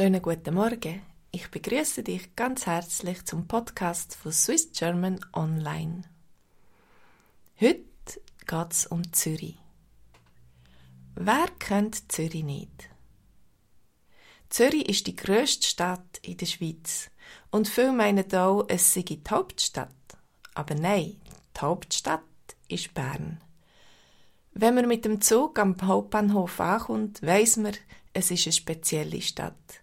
Schönen guten Morgen. Ich begrüße dich ganz herzlich zum Podcast von Swiss German Online. Heute geht es um Zürich. Wer kennt Zürich nicht? Zürich ist die grösste Stadt in der Schweiz und viele meinen auch, es sei die Hauptstadt. Aber nein, die Hauptstadt ist Bern. Wenn man mit dem Zug am Hauptbahnhof ankommt, weiss man, es ist eine spezielle Stadt,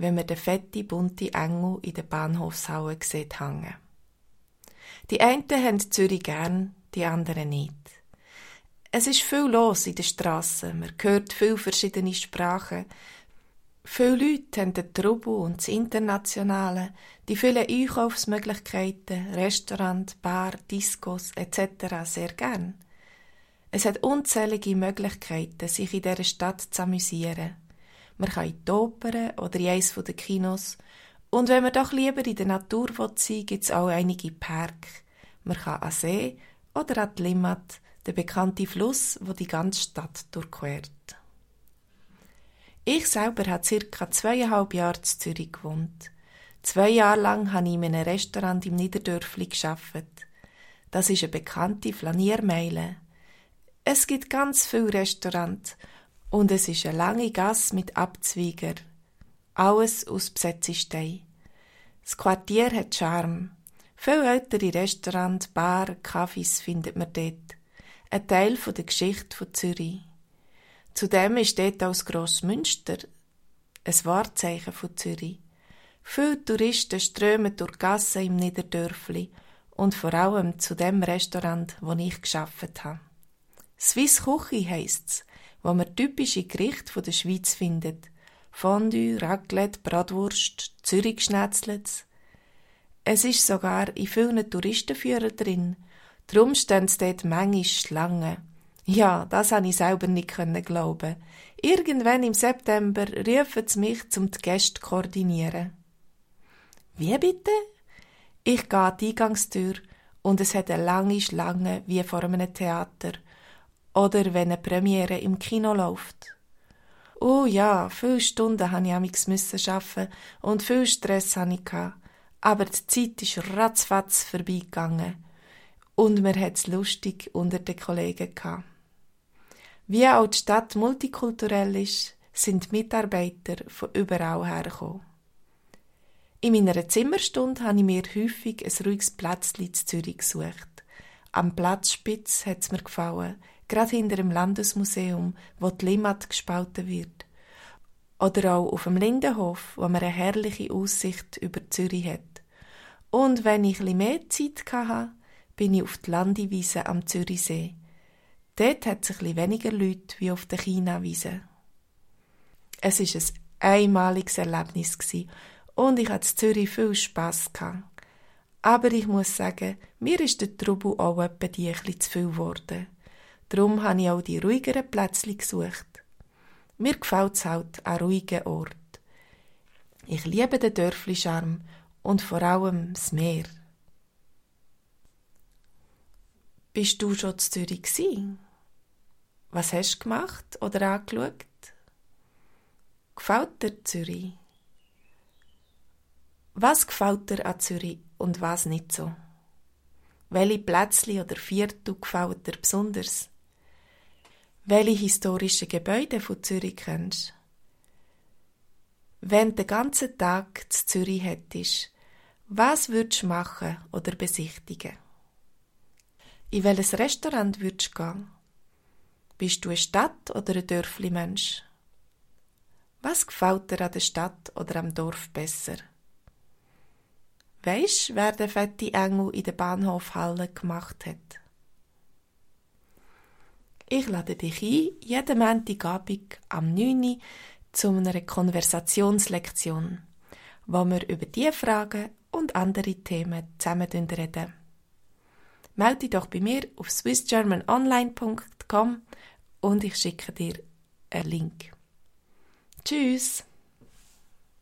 wenn man den fette, bunte Engel in der Bahnhofshalle sieht hängen. Die einen haben Zürich gern, die anderen nicht. Es ist viel los in den Strassen, man hört viel verschiedene Sprachen. Viele Leute haben den Trubel und das Internationale, die vielen Einkaufsmöglichkeiten, Restaurants, Bar, Discos etc. sehr gern. Es hat unzählige Möglichkeiten, sich in dieser Stadt zu amüsieren. Man kann in die Oper oder in eines der Kinos. Und wenn man doch lieber in der Natur sein will, gibt es auch einige Parks. Man kann an See oder an die Limmat, der bekannte Fluss, wo die ganze Stadt durchquert. Ich selber habe circa zweieinhalb Jahre in Zürich gewohnt. Zwei Jahre lang habe ich in einem Restaurant im Niederdörfli gearbeitet. Das ist eine bekannte Flaniermeile. Es gibt ganz viele Restaurants und es ist eine lange Gasse mit Abzweiger. Alles aus Besetzestein. Das Quartier hat Charme. Viele ältere Restaurants, Bar, Cafés findet man dort. Ein Teil der Geschichte von Zürich. Zudem ist dort das Grossmünster ein Wahrzeichen von Zürich. Viele Touristen strömen durch die Gassen im Niederdörfli und vor allem zu dem Restaurant, wo ich geschafft habe. Swiss Küche heisst's wo man typische Gerichte der Schweiz findet. Fondue, Raclette, Bratwurst, Zürich Schnetzlets. Es ist sogar in vielen Touristenführern drin. Darum stehen dort manchmal Schlangen. Ja, das habe ich selber nicht glauben. Irgendwann im September rufen sie mich, um die Gäste zu koordinieren. Wie bitte? Ich gehe an die Eingangstür und es hat eine lange Schlange wie vor einem Theater – oder wenn eine Premiere im Kino läuft. Oh ja, viele Stunden habe ich müssen arbeiten und viel Stress hatte ich. Aber die Zeit ist ratzfatz vorbeigegangen. Und mir hat es lustig unter den Kollegen gehabt. Wie auch die Stadt multikulturell ist, sind Mitarbeiter von überall hergekommen. In meiner Zimmerstunde habe ich mir häufig ein ruhiges Plätzchen in Zürich gesucht. Am Platzspitz hat es mir gefallen, gerade hinter dem Landesmuseum, wo die Limmat gespalten wird. Oder auch auf dem Lindenhof, wo man eine herrliche Aussicht über Zürich hat. Und wenn ich ein mehr Zeit hatte, bin ich auf die Landewiese am Zürichsee. Dort hat es ein weniger Leute wie auf der China-Wiese. Es war ein einmaliges Erlebnis und ich hatte in Zürich viel Spass Aber ich muss sagen, mir ist der Trubel auch etwa die ein zu viel geworden. Darum habe ich auch die ruhigeren Plätzchen gesucht. Mir gefällt es halt an ruhigen Ort. Ich liebe den Dörfli-Charme und vor allem das Meer. Bist du schon zu Zürich gewesen? Was hast du gemacht oder angeschaut? Gefällt dir Zürich? Was gefällt dir an Zürich und was nicht so? Welche Plätzchen oder Viertel gefällt dir besonders? Welche historischen Gebäude von Zürich kennst? Wenn du den ganzen Tag zu Zürich hättest, was würdest du machen oder besichtigen? In welches Restaurant würdest du gehen? Bist du ein Stadt- oder ein Dörfli-Mensch? Was gefällt dir an der Stadt oder am Dorf besser? Weisst, wer der fette Engel in der Bahnhofhalle gemacht hat? Ich lade dich ein, jeden Montagabend am 9. Uhr zu einer Konversationslektion, wo wir über diese Fragen und andere Themen zusammen reden. Melde dich doch bei mir auf swissgermanonline.com und ich schicke dir einen Link. Tschüss!